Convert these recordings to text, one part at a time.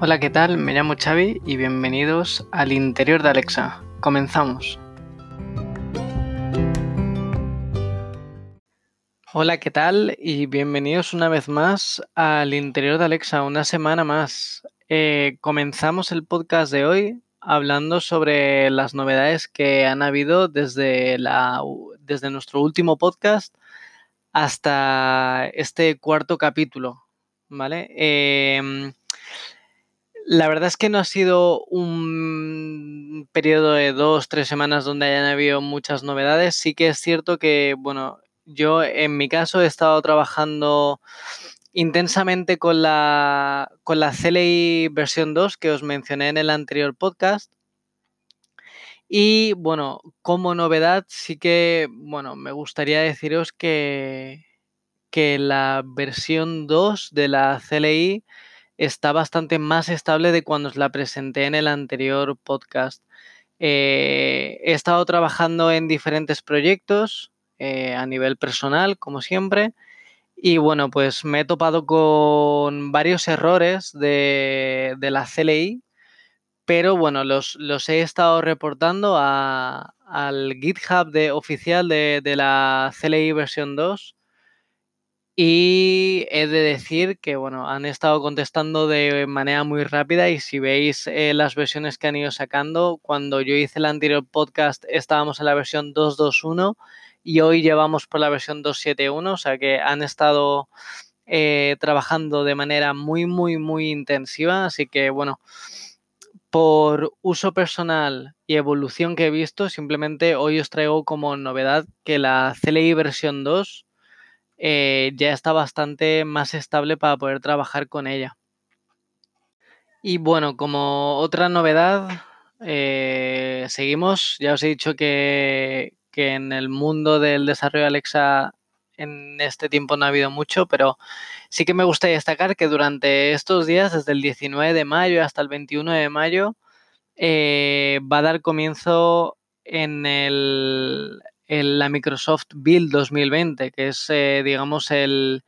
Hola, ¿qué tal? Me llamo Xavi y bienvenidos al interior de Alexa. Comenzamos. Hola, ¿qué tal? Y bienvenidos una vez más al interior de Alexa, una semana más. Eh, comenzamos el podcast de hoy hablando sobre las novedades que han habido desde, la, desde nuestro último podcast hasta este cuarto capítulo, ¿vale? Em, la verdad es que no ha sido un periodo de dos, tres semanas donde hayan habido muchas novedades. Sí que es cierto que, bueno, yo en mi caso he estado trabajando intensamente con la, con la CLI versión 2 que os mencioné en el anterior podcast. Y bueno, como novedad, sí que, bueno, me gustaría deciros que, que la versión 2 de la CLI está bastante más estable de cuando os la presenté en el anterior podcast. Eh, he estado trabajando en diferentes proyectos eh, a nivel personal, como siempre. Y bueno, pues me he topado con varios errores de, la CLI, pero bueno, los, los he estado reportando al GitHub de, oficial de, de la CLI versión 2 y he de decir que, bueno, han estado contestando de manera muy rápida y si veis eh, las versiones que han ido sacando, cuando yo hice el anterior podcast estábamos en la versión 221 y hoy llevamos por la versión 271, o sea que han estado eh, trabajando de manera muy, muy, muy intensiva. Así que, bueno, por uso personal y evolución que he visto, simplemente hoy os traigo como novedad que la CLI versión 2 eh, ya está bastante más estable para poder trabajar con ella. Y bueno, como otra novedad, eh, seguimos. Ya os he dicho que, que, en el mundo del desarrollo de Alexa en este tiempo no ha habido mucho, pero sí que me gustaría destacar que durante estos días, desde el 19 de mayo hasta el 21 de mayo, eh, va a dar comienzo en el, la Microsoft Build 2020, que es, eh, digamos, el,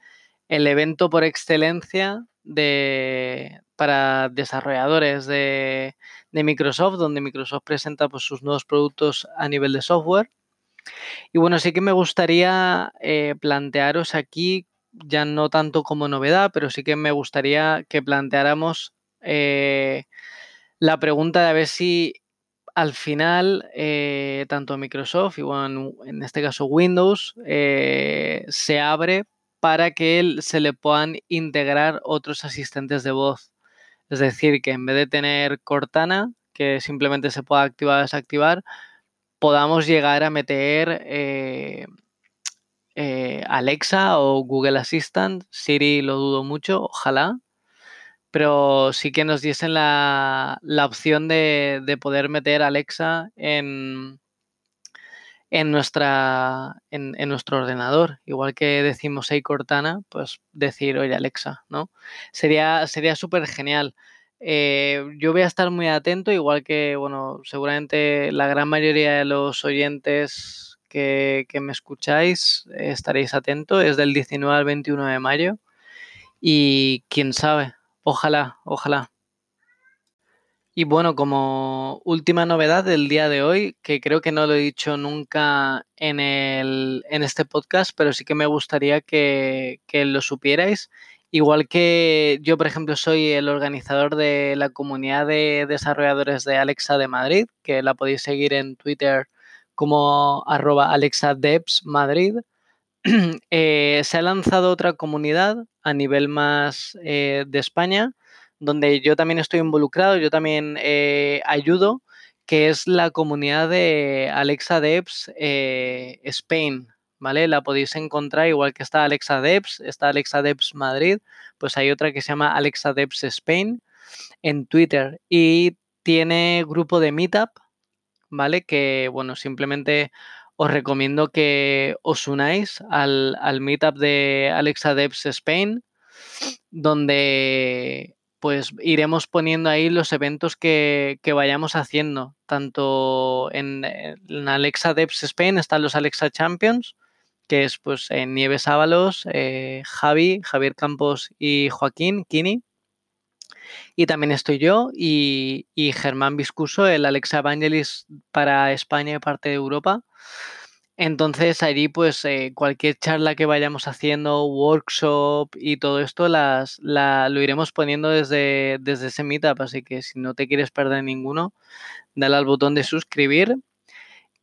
evento por excelencia de, para desarrolladores de, Microsoft, donde Microsoft presenta pues, sus nuevos productos a nivel de software. Y bueno, sí que me gustaría eh, plantearos aquí, ya no tanto como novedad, pero sí que me gustaría que planteáramos eh, la pregunta de a ver si al final, eh, tanto Microsoft y en este caso Windows, eh, se abre para que se le puedan integrar otros asistentes de voz. Es decir, que en vez de tener Cortana, que simplemente se pueda activar o desactivar, podamos llegar a meter eh, Alexa o Google Assistant. Siri lo dudo mucho, ojalá pero sí que nos diesen la, opción de, poder meter Alexa en, en, nuestra, en, nuestro ordenador. Igual que decimos hey Cortana, pues decir oye Alexa, ¿no? Sería súper genial. Eh, yo voy a estar muy atento, igual que, bueno, seguramente la gran mayoría de los oyentes que, que me escucháis estaréis atentos. Es del 19 al 21 de mayo. Y quién sabe, Ojalá, ojalá. Y bueno, como última novedad del día de hoy, que creo que no lo he dicho nunca en, el, en este podcast, pero sí que me gustaría que, que lo supierais. Igual que yo, por ejemplo, soy el organizador de la comunidad de desarrolladores de Alexa de Madrid, que la podéis seguir en Twitter como arroba Madrid. Eh, se ha lanzado otra comunidad a nivel más eh, de España, donde yo también estoy involucrado, yo también eh, ayudo, que es la comunidad de Alexa Devs Spain, ¿vale? La podéis encontrar igual que está Alexa Devs, está Alexa Devs Madrid, pues hay otra que se llama Alexa Devs Spain en Twitter y tiene grupo de Meetup, ¿vale? Que, bueno, simplemente os recomiendo que os unáis al, meetup de Alexa Devs Spain, donde pues iremos poniendo ahí los eventos que, vayamos haciendo. Tanto en, Alexa Devs Spain están los Alexa Champions, que es pues en Nieves Ábalos, eh, Javi, Javier Campos y Joaquín Kini. Y también estoy yo y, y Germán Viscuso, el Alexa Evangelist para España y parte de Europa. Entonces allí pues eh, cualquier charla que vayamos haciendo, workshop y todo esto las, lo iremos poniendo desde, desde ese meetup, así que si no te quieres perder ninguno, dale al botón de suscribir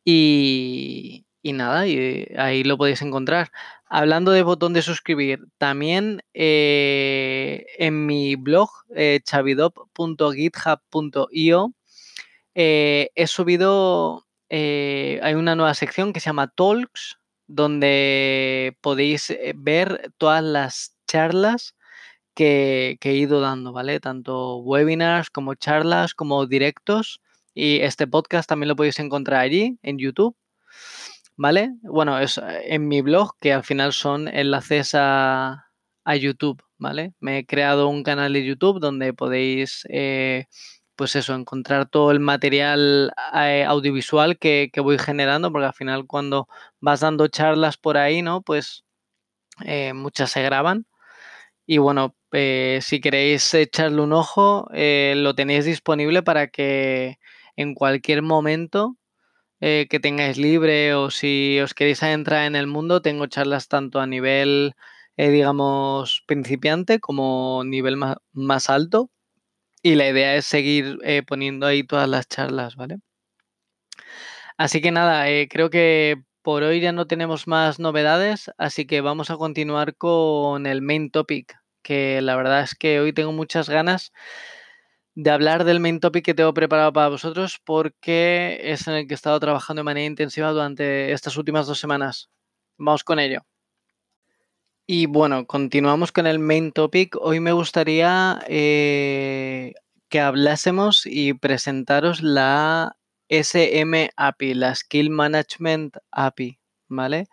y, nada, y ahí lo podéis encontrar. Hablando de botón de suscribir, también eh, en mi blog eh, chavidop.github.io eh, he subido eh, hay una nueva sección que se llama Talks, donde podéis ver todas las charlas que, he ido dando, ¿vale? Tanto webinars como charlas, como directos. Y este podcast también lo podéis encontrar allí, en YouTube. ¿Vale? Bueno, es eh, en mi blog, que al final son enlaces a, YouTube, ¿vale? Me he creado un canal de YouTube donde podéis pues eso, encontrar todo el material eh, audiovisual que, voy generando, porque al final cuando vas dando charlas por ahí, ¿no? Pues eh, muchas se graban. Y bueno, eh, si queréis echarle un ojo, lo tenéis disponible para que en cualquier momento que tengáis libre o si os queréis entrar en el mundo, tengo charlas tanto a nivel, digamos, principiante como nivel más alto y la idea es seguir eh, poniendo ahí todas las charlas, ¿vale? Así que nada, eh, creo que por hoy ya no tenemos más novedades, así que vamos a continuar con el main topic, que la verdad es que hoy tengo muchas ganas de hablar del main topic que tengo preparado para vosotros porque es en el que he estado trabajando de manera intensiva durante estas últimas dos semanas. Vamos con ello. Y bueno, continuamos con el main topic. Hoy me gustaría eh, que hablásemos y presentaros la SM API, la Skill Management API, ¿vale?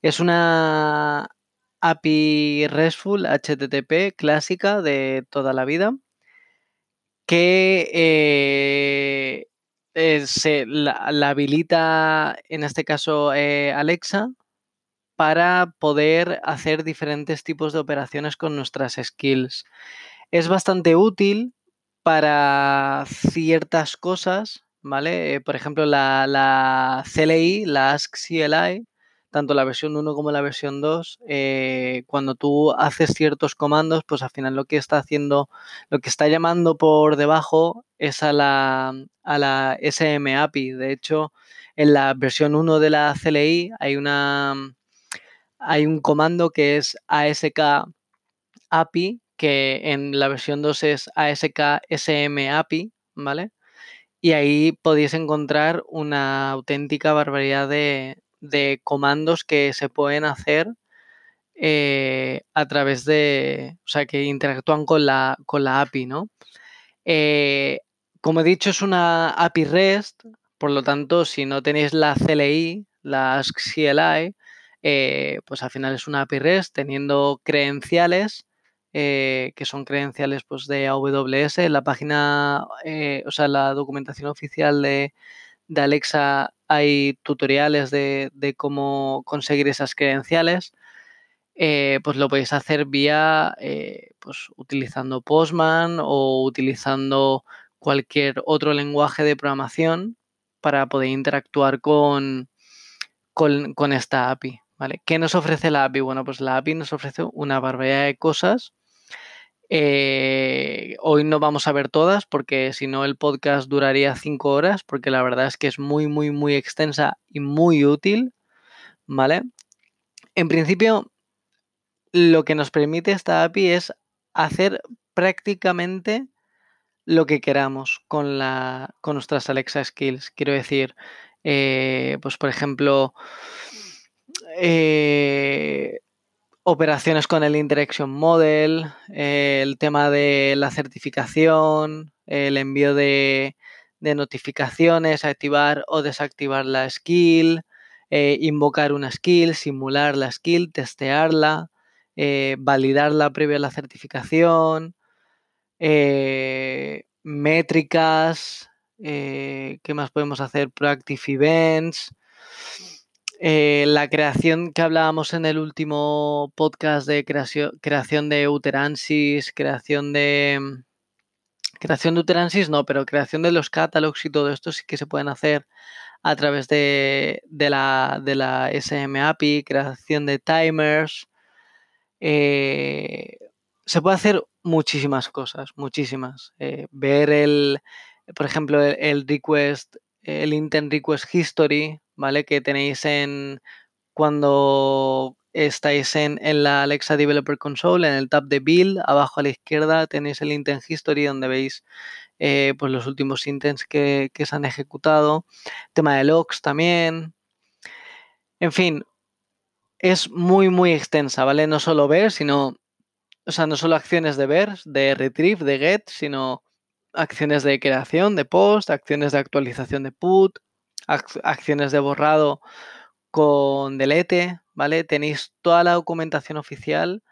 Es una API RESTful HTTP clásica de toda la vida que eh, eh, se, la, habilita, en este caso, Alexa para poder hacer diferentes tipos de operaciones con nuestras skills. Es bastante útil para ciertas cosas, ¿vale? Eh, por ejemplo, la, CLI, la Ask CLI, tanto la versión 1 como la versión 2, eh, cuando tú haces ciertos comandos, pues al final lo que está haciendo, lo que está llamando por debajo es a la, a la SM API. De hecho, en la versión 1 de la CLI hay una, hay un comando que es ASK API, que en la versión 2 es ASK SM API, ¿vale? Y ahí podéis encontrar una auténtica barbaridad de, comandos que se pueden hacer eh, a través de, o sea, que interactúan con la, con la API, ¿no? Eh, como he dicho, es una API REST, por lo tanto, si no tenéis la CLI, la Ask CLI, eh, pues al final es una API REST teniendo credenciales, que son credenciales pues, de AWS. La página, o sea, la documentación oficial de, Alexa hay tutoriales de, cómo conseguir esas credenciales. pues lo podéis hacer vía, pues utilizando Postman o utilizando cualquier otro lenguaje de programación para poder interactuar con, con esta API. ¿Vale? ¿Qué nos ofrece la API? Bueno, pues la API nos ofrece una barbaridad de cosas. Eh, hoy no vamos a ver todas porque si no el podcast duraría cinco horas porque la verdad es que es muy, muy, muy extensa y muy útil. ¿Vale? En principio, lo que nos permite esta API es hacer prácticamente lo que queramos con, la, con nuestras Alexa Skills. Quiero decir, eh, pues por ejemplo, eh, operaciones con el Interaction Model, eh, el tema de la certificación, el envío de, notificaciones, activar o desactivar la skill, eh, invocar una skill, simular la skill, testearla, validarla previa a la certificación, métricas, ¿qué más podemos hacer? Proactive Events. Eh, la creación que hablábamos en el último podcast de creación, creación de uteransis, creación de, Creación de uteransys no, pero creación de los catálogos y todo esto sí que se pueden hacer a través de, la, de la API, creación de timers. Eh, se puede hacer muchísimas cosas, muchísimas. Eh, ver el, por ejemplo, el, request, el intent request history, ¿vale? Que tenéis en cuando estáis en, la Alexa Developer Console, en el tab de Build, abajo a la izquierda tenéis el intent history donde veis eh, pues los últimos intents que, que, se han ejecutado. Tema de logs también. En fin, es muy, muy extensa, ¿vale? No solo ver, sino, o sea, no solo acciones de ver, de retrieve, de get, sino acciones de creación de post, acciones de actualización de put, acciones de borrado con delete, ¿vale? Tenéis toda la documentación oficial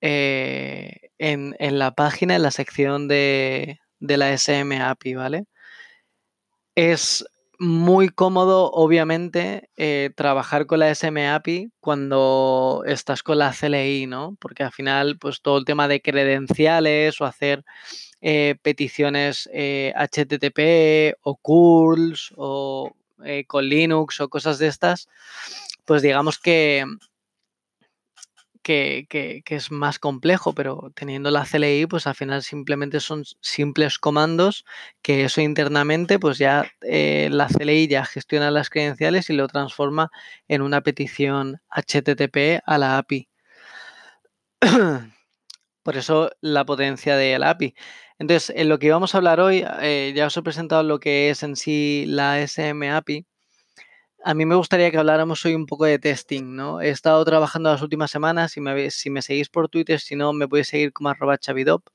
eh, en, la página, en la sección de, de la SM API, ¿vale? Es muy cómodo, obviamente, eh, trabajar con la SM API cuando estás con la CLI, ¿no? Porque al final, pues todo el tema de credenciales o hacer eh, peticiones HTTP eh, o curls o con Linux o cosas de estas, pues digamos que que, es más complejo, pero teniendo la CLI, pues al final simplemente son simples comandos que eso internamente, pues ya eh, la CLI ya gestiona las credenciales y lo transforma en una petición HTTP a la API. Por eso la potencia de la API. Entonces, en lo que vamos a hablar hoy, eh, ya os he presentado lo que es en sí la SM API a mí me gustaría que habláramos hoy un poco de testing, ¿no? He estado trabajando las últimas semanas, si me, si me seguís por Twitter, si no, me podéis seguir como arroba chavidop.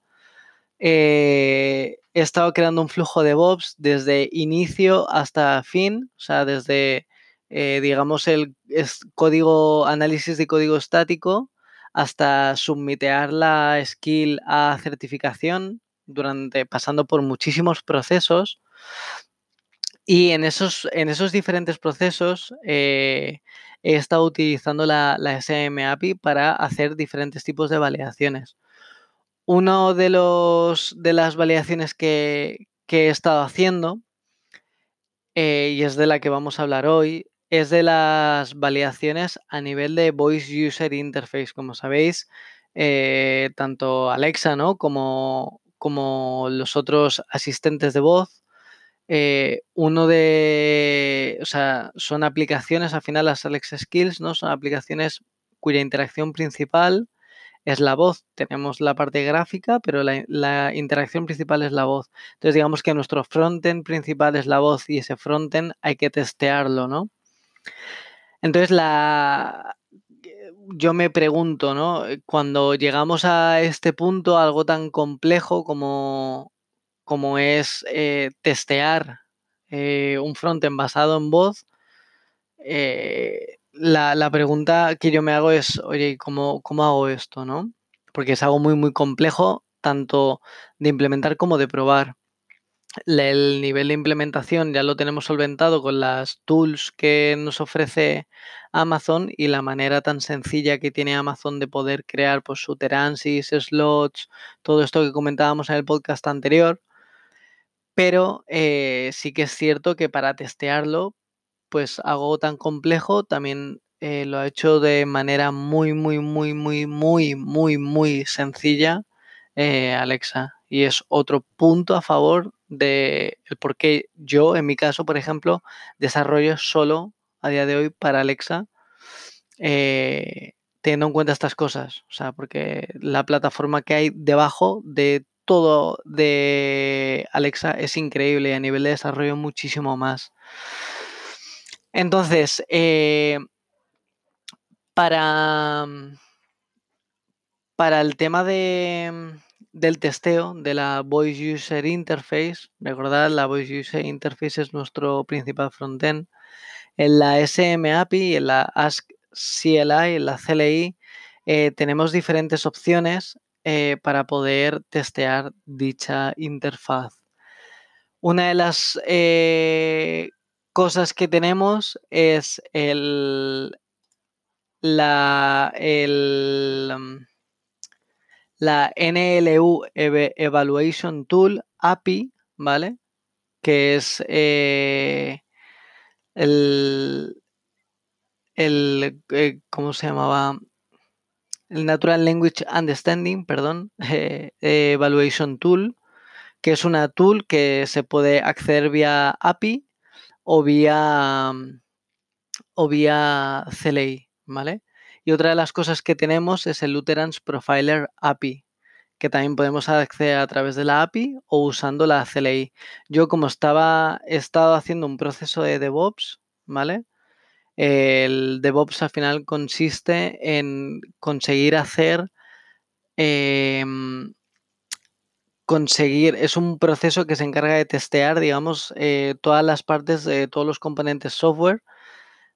Eh, he estado creando un flujo de Bobs desde inicio hasta fin, o sea, desde, eh, digamos, el código, análisis de código estático hasta submitear la skill a certificación, durante, pasando por muchísimos procesos y en esos, en esos diferentes procesos eh, he estado utilizando la, la, SM API para hacer diferentes tipos de validaciones. Una de, los, de las validaciones que, he estado haciendo, eh, y es de la que vamos a hablar hoy, es de las validaciones a nivel de Voice User Interface. Como sabéis, eh, tanto Alexa ¿no? como, como los otros asistentes de voz eh, uno de, o sea, son aplicaciones, al final las Alexa Skills, ¿no? Son aplicaciones cuya interacción principal es la voz. Tenemos la parte gráfica, pero la, interacción principal es la voz. Entonces, digamos que nuestro frontend principal es la voz y ese frontend hay que testearlo, ¿no? Entonces, la, yo me pregunto, ¿no? Cuando llegamos a este punto, algo tan complejo como como es eh, testear eh, un frontend basado en voz, eh, la, pregunta que yo me hago es, oye, ¿cómo, ¿cómo hago esto? ¿no? Porque es algo muy, muy complejo, tanto de implementar como de probar. El nivel de implementación ya lo tenemos solventado con las tools que nos ofrece Amazon y la manera tan sencilla que tiene Amazon de poder crear pues, su slots, todo esto que comentábamos en el podcast anterior pero eh, sí que es cierto que para testearlo, pues algo tan complejo también eh, lo ha hecho de manera muy, muy, muy, muy, muy, muy, muy sencilla eh, Alexa. Y es otro punto a favor de el por qué yo, en mi caso, por ejemplo, desarrollo solo a día de hoy para Alexa, teniendo en cuenta estas cosas. O sea, porque la plataforma que hay debajo de todo de Alexa es increíble a nivel de desarrollo muchísimo más. Entonces, eh, para, para el tema de, del testeo de la Voice User Interface, recordad, la Voice User Interface es nuestro principal frontend. En la SM API, en la Ask CLI, en la CLI, eh, tenemos diferentes opciones eh, para poder testear dicha interfaz. Una de las eh, cosas que tenemos es el, la, el, la NLU Evaluation Tool API, ¿vale? Que es eh, el, el eh, ¿cómo se llamaba? El Natural Language Understanding, perdón, eh, Evaluation Tool, que es una tool que se puede acceder vía API o vía, o vía CLI, ¿vale? Y otra de las cosas que tenemos es el Lutherans Profiler API, que también podemos acceder a través de la API o usando la CLI. Yo como estaba, he estado haciendo un proceso de DevOps, ¿vale? El DevOps al final consiste en conseguir hacer, em, conseguir, es un proceso que se encarga de testear, digamos, eh, todas las partes de todos los componentes software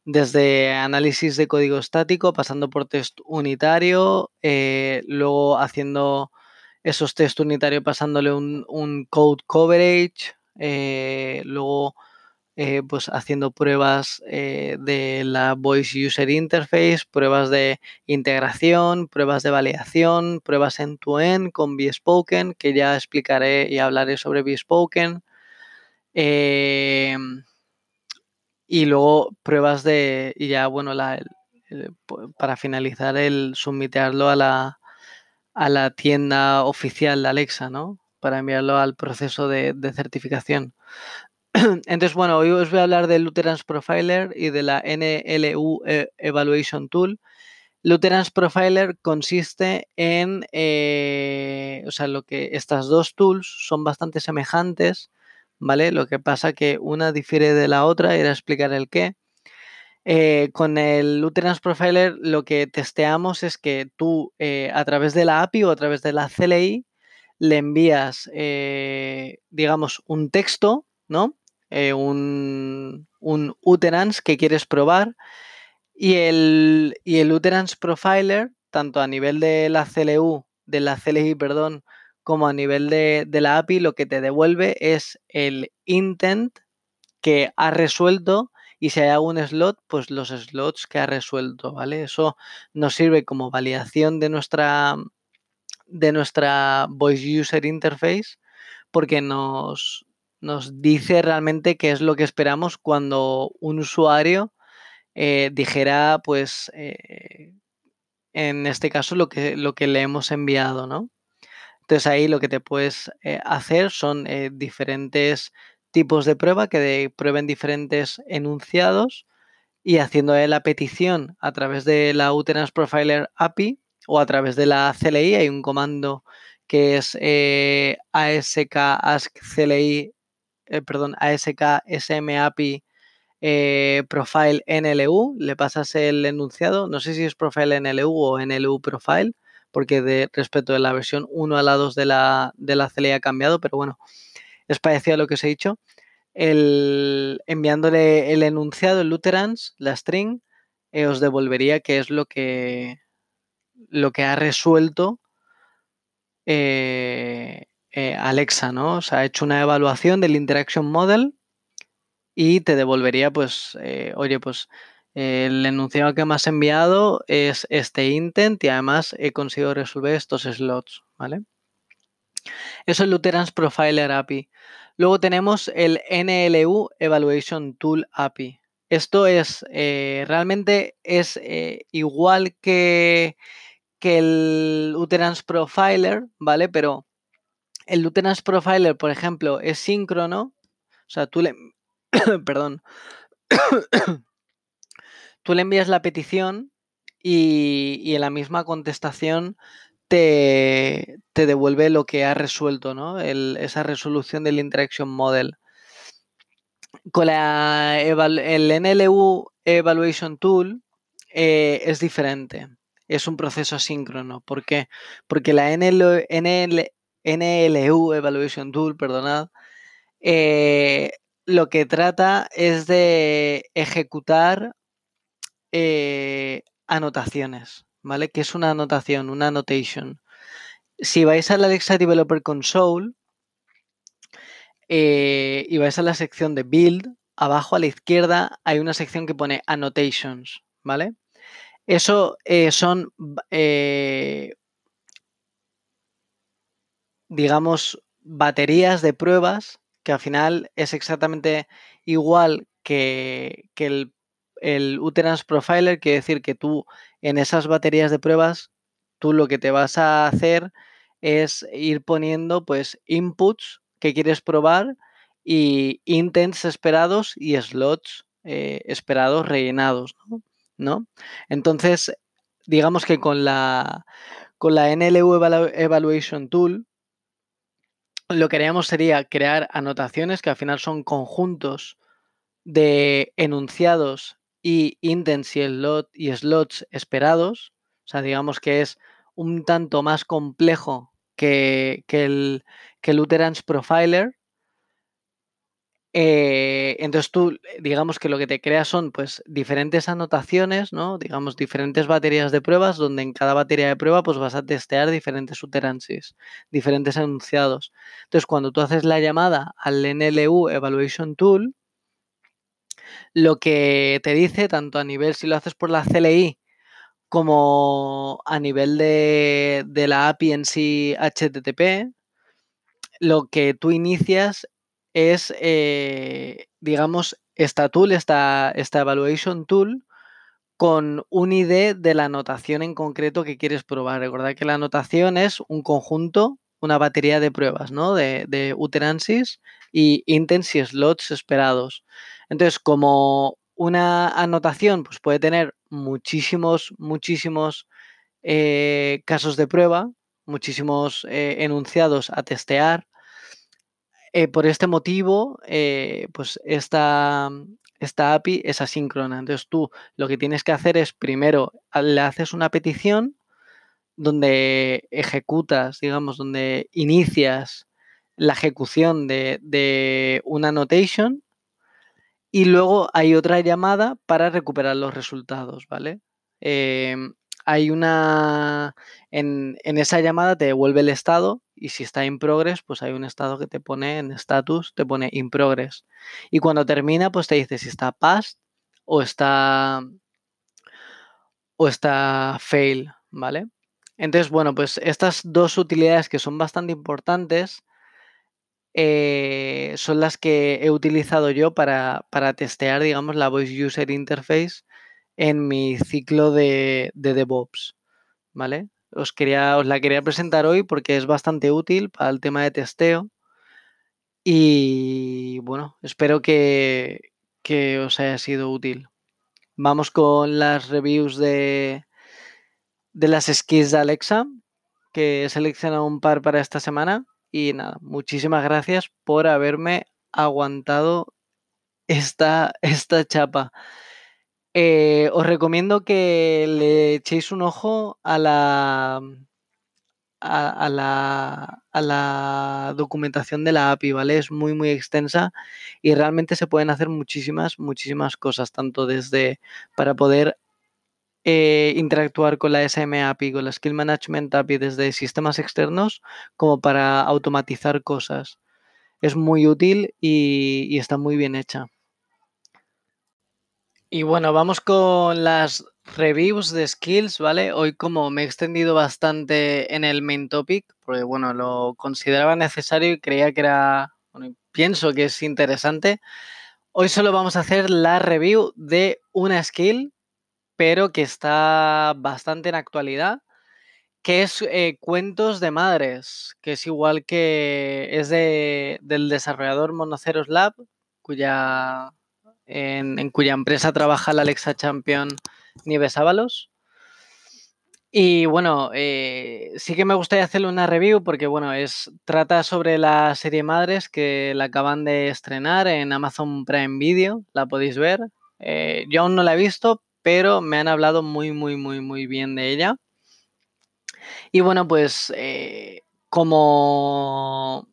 desde análisis de código estático, pasando por test unitario, eh, luego haciendo esos test unitarios, pasándole un, code coverage, eh, luego eh, pues haciendo pruebas de la Voice User Interface, pruebas de integración, pruebas de validación, pruebas end-to-end con Bespoken, que ya explicaré y hablaré sobre Bespoken. Y luego pruebas de, y ya bueno, la, para finalizar el submitearlo a la, a la tienda oficial de Alexa, ¿no? Para enviarlo al proceso de, certificación. Entonces, bueno, hoy os voy a hablar del Lutherans Profiler y de la NLU e, Evaluation Tool. Lutherans Profiler consiste en, eh, o sea, lo que estas dos tools son bastante semejantes ¿vale? Lo que pasa que una difiere de la otra, era explicar el qué. Eh, con el Lutherans Profiler lo que testeamos es que tú eh, a través de la API o a través de la CLI le envías, eh, digamos, un texto, ¿no? un, un que quieres probar y el, y el Profiler, tanto a nivel de la CLU, de la CLI, perdón, como a nivel de, la API lo que te devuelve es el intent que ha resuelto y si hay algún slot, pues los slots que ha resuelto, ¿vale? Eso nos sirve como validación de nuestra, de nuestra Voice User Interface porque nos, nos dice realmente qué es lo que esperamos cuando un usuario eh, dijera, pues, eh, en este caso, lo que, lo que le hemos enviado, ¿no? Entonces ahí lo que te puedes eh, hacer son eh, diferentes tipos de prueba que prueben diferentes enunciados y haciendo la petición a través de la Uterance Profiler API o a través de la CLI hay un comando que es eh, ASK ask CLI, perdón, ASK SM API Profile NLU, le pasas el enunciado, no sé si es Profile NLU o NLU Profile, porque respecto de la versión 1 a la 2 de la, de la CLI ha cambiado, pero bueno, es parecido a lo que os he dicho. El, enviándole el enunciado, el Lutherans, la string, eh, os devolvería qué es lo que, lo que ha resuelto eh, eh, Alexa, ¿no? O sea, ha hecho una evaluación del Interaction Model y te devolvería, pues, oye, pues el enunciado que me has enviado es este intent y además he conseguido resolver estos slots, ¿vale? Eso es Lutherans Profiler API. Luego tenemos el NLU Evaluation Tool API. Esto es eh, realmente es eh, igual que, que el Lutherans Profiler, ¿vale? Pero el Lutherans Profiler, por ejemplo, es síncrono. O sea, tú le. Perdón tú le envías la petición y, en la misma contestación te, devuelve lo que ha resuelto, ¿no? esa resolución del Interaction Model. Con la, el NLU Evaluation Tool eh, es diferente. Es un proceso asíncrono. ¿Por qué? Porque la NLU, Evaluation Tool, perdonad, eh, lo que trata es de ejecutar eh, anotaciones, ¿vale? ¿Qué es una anotación? Una annotation. Si vais a la Alexa Developer Console eh, y vais a la sección de Build, abajo a la izquierda hay una sección que pone Annotations, ¿vale? Eso eh, son digamos, baterías de pruebas que al final es exactamente igual que, el, el Uterance Profiler, quiere decir que tú en esas baterías de pruebas, tú lo que te vas a hacer es ir poniendo pues inputs que quieres probar y intents esperados y slots eh, esperados rellenados, ¿no? Entonces, digamos que con la, con la NLU Evaluation Tool, lo que haríamos sería crear anotaciones que al final son conjuntos de enunciados y intents y, slots esperados. O sea, digamos que es un tanto más complejo que, el, que el Uterance Profiler. Eh, entonces tú, digamos que lo que te creas son pues diferentes anotaciones, ¿no? Digamos, diferentes baterías de pruebas, donde en cada batería de prueba pues vas a testear diferentes uterances, diferentes enunciados. Entonces, cuando tú haces la llamada al NLU Evaluation Tool, lo que te dice, tanto a nivel si lo haces por la CLI como a nivel de, la API en sí HTTP, lo que tú inicias es, eh, digamos, esta tool, esta, esta evaluation tool, con un ID de la anotación en concreto que quieres probar. Recordad que la anotación es un conjunto, una batería de pruebas, ¿no? De, de uterances y intents y slots esperados. Entonces, como una anotación pues puede tener muchísimos, muchísimos eh, casos de prueba, muchísimos eh, enunciados a testear. Eh, por este motivo, pues esta, esta API es asíncrona. Entonces tú lo que tienes que hacer es primero le haces una petición donde ejecutas, digamos, donde inicias la ejecución de, de una annotation y luego hay otra llamada para recuperar los resultados, ¿vale? Em, hay una. En, esa llamada te devuelve el estado y si está in progress, pues hay un estado que te pone en status, te pone in progress. Y cuando termina, pues te dice si está past o está. o está fail, ¿vale? Entonces, bueno, pues estas dos utilidades que son bastante importantes eh, son las que he utilizado yo para, testear, digamos, la Voice User Interface en mi ciclo de, DevOps, ¿vale? Os, quería, os la quería presentar hoy porque es bastante útil para el tema de testeo y bueno, espero que, que os haya sido útil. Vamos con las reviews de, de las skills de Alexa, que he seleccionado un par para esta semana. Y nada, muchísimas gracias por haberme aguantado esta, esta chapa. Eh, os recomiendo que le echéis un ojo a la, a, la, a, la, documentación de la API, ¿vale? Es muy, muy extensa y realmente se pueden hacer muchísimas, muchísimas cosas, tanto desde para poder eh, interactuar con la SM API, con la Skill Management API desde sistemas externos como para automatizar cosas. Es muy útil y, está muy bien hecha. Y bueno, vamos con las reviews de skills, ¿vale? Hoy como me he extendido bastante en el main topic, porque bueno, lo consideraba necesario y creía que era, bueno, pienso que es interesante. Hoy solo vamos a hacer la review de una skill pero que está bastante en actualidad, que es eh, Cuentos de Madres, que es igual que es de, del desarrollador Monoceros Lab, cuya, en, cuya empresa trabaja la Alexa Champion Nieves Ábalos. Y bueno, eh, sí que me gustaría hacerle una review porque bueno, es, trata sobre la serie Madres que la acaban de estrenar en Amazon Prime Video, la podéis ver. Eh, yo aún no la he visto, pero me han hablado muy, muy, muy, muy bien de ella. Y bueno, pues eh, como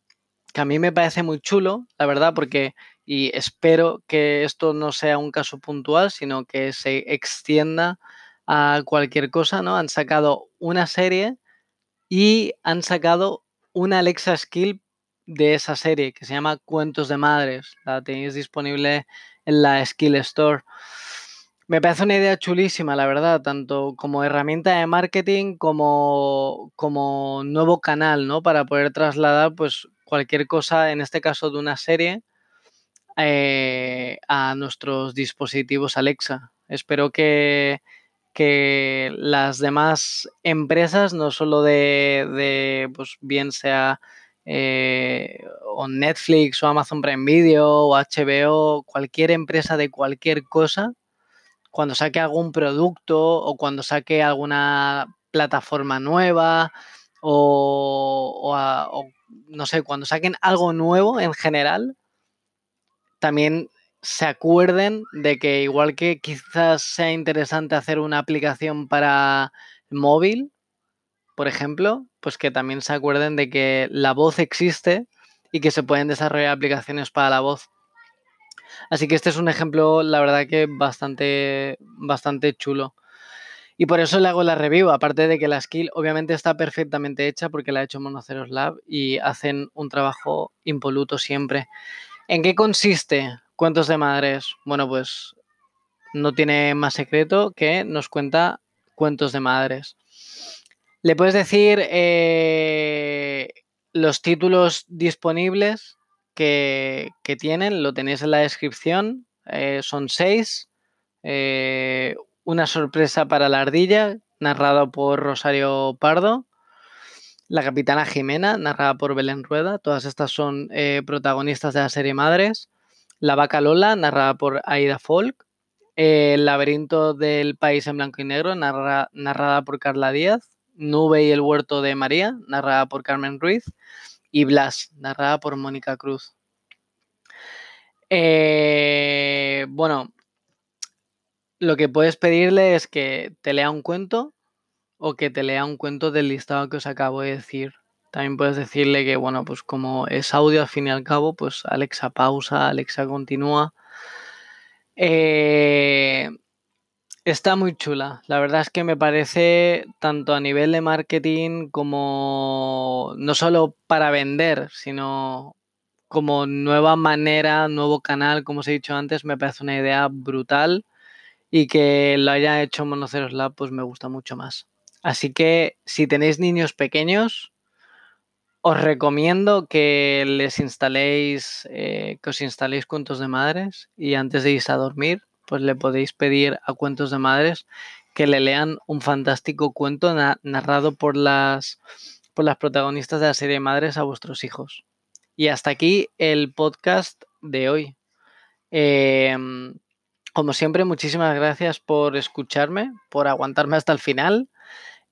que a mí me parece muy chulo, la verdad, porque y espero que esto no sea un caso puntual, sino que se extienda a cualquier cosa, ¿no? Han sacado una serie y han sacado una Alexa Skill de esa serie que se llama Cuentos de Madres. La tenéis disponible en la Skill Store. Me parece una idea chulísima, la verdad, tanto como herramienta de marketing como, como nuevo canal, ¿no? Para poder trasladar, pues, cualquier cosa, en este caso de una serie, eh, a nuestros dispositivos Alexa. Espero que, que las demás empresas, no solo de, de pues bien sea eh, o Netflix o Amazon Prime Video o HBO, cualquier empresa de cualquier cosa, cuando saque algún producto o cuando saque alguna plataforma nueva o, no sé, cuando saquen algo nuevo en general, también se acuerden de que igual que quizás sea interesante hacer una aplicación para móvil, por ejemplo, pues que también se acuerden de que la voz existe y que se pueden desarrollar aplicaciones para la voz. Así que este es un ejemplo, la verdad que bastante, bastante chulo. Y por eso le hago la review, aparte de que la skill obviamente está perfectamente hecha porque la ha hecho Monoceros Lab y hacen un trabajo impoluto siempre. ¿En qué consiste Cuentos de Madres? Bueno, pues no tiene más secreto que nos cuenta Cuentos de Madres. Le puedes decir eh, los títulos disponibles que, tienen, lo tenéis en la descripción. Eh, son seis. Eh, una sorpresa para la ardilla, narrado por Rosario Pardo. La capitana Jimena, narrada por Belén Rueda. Todas estas son eh, protagonistas de la serie Madres. La vaca Lola, narrada por Aida Folk. el laberinto del país en blanco y negro, narrada por Carla Díaz. Nube y el huerto de María, narrada por Carmen Ruiz y Blas, narrada por Mónica Cruz. Eh, bueno, lo que puedes pedirle es que te lea un cuento o que te lea un cuento del listado que os acabo de decir. También puedes decirle que, bueno, pues como es audio al fin y al cabo, pues Alexa pausa, Alexa continúa. Eh, Está muy chula. La verdad es que me parece tanto a nivel de marketing como no solo para vender, sino como nueva manera, nuevo canal, como os he dicho antes, me parece una idea brutal y que lo haya hecho Monoceros Lab, pues me gusta mucho más. Así que si tenéis niños pequeños, os recomiendo que les instaléis, eh, que os instaléis cuentos de madres y antes de irse a dormir, pues le podéis pedir a Cuentos de Madres que le lean un fantástico cuento narrado por las, por las protagonistas de la serie Madres a vuestros hijos. Y hasta aquí el podcast de hoy. Em, como siempre, muchísimas gracias por escucharme, por aguantarme hasta el final.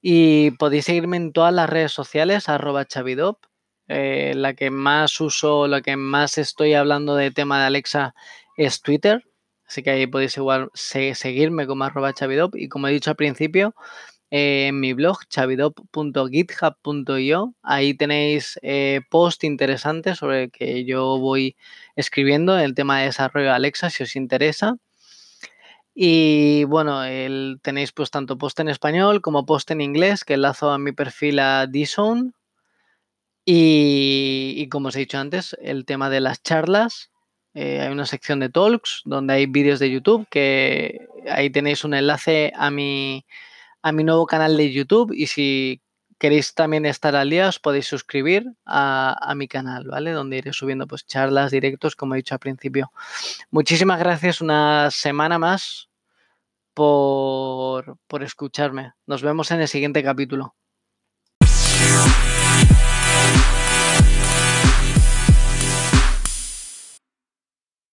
Y podéis seguirme en todas las redes sociales, arroba chavidop. Eh, la que más uso, la que más estoy hablando de tema de Alexa es Twitter. Así que ahí podéis igual seguirme como arroba chavidop y como he dicho al principio, eh, en mi blog chavidop.github.io, ahí tenéis eh, post interesantes sobre el que yo voy escribiendo el tema de desarrollo de Alexa si os interesa. Y bueno, tenéis pues tanto post en español como post en inglés que enlazo a mi perfil a D-Zone. Y como os he dicho antes, el tema de las charlas eh, hay una sección de talks donde hay vídeos de YouTube que ahí tenéis un enlace a mi, a mi nuevo canal de YouTube y si queréis también estar al día os podéis suscribir a, mi canal, ¿vale? Donde iré subiendo pues charlas, directos, como he dicho al principio. Muchísimas gracias una semana más por, por escucharme. Nos vemos en el siguiente capítulo.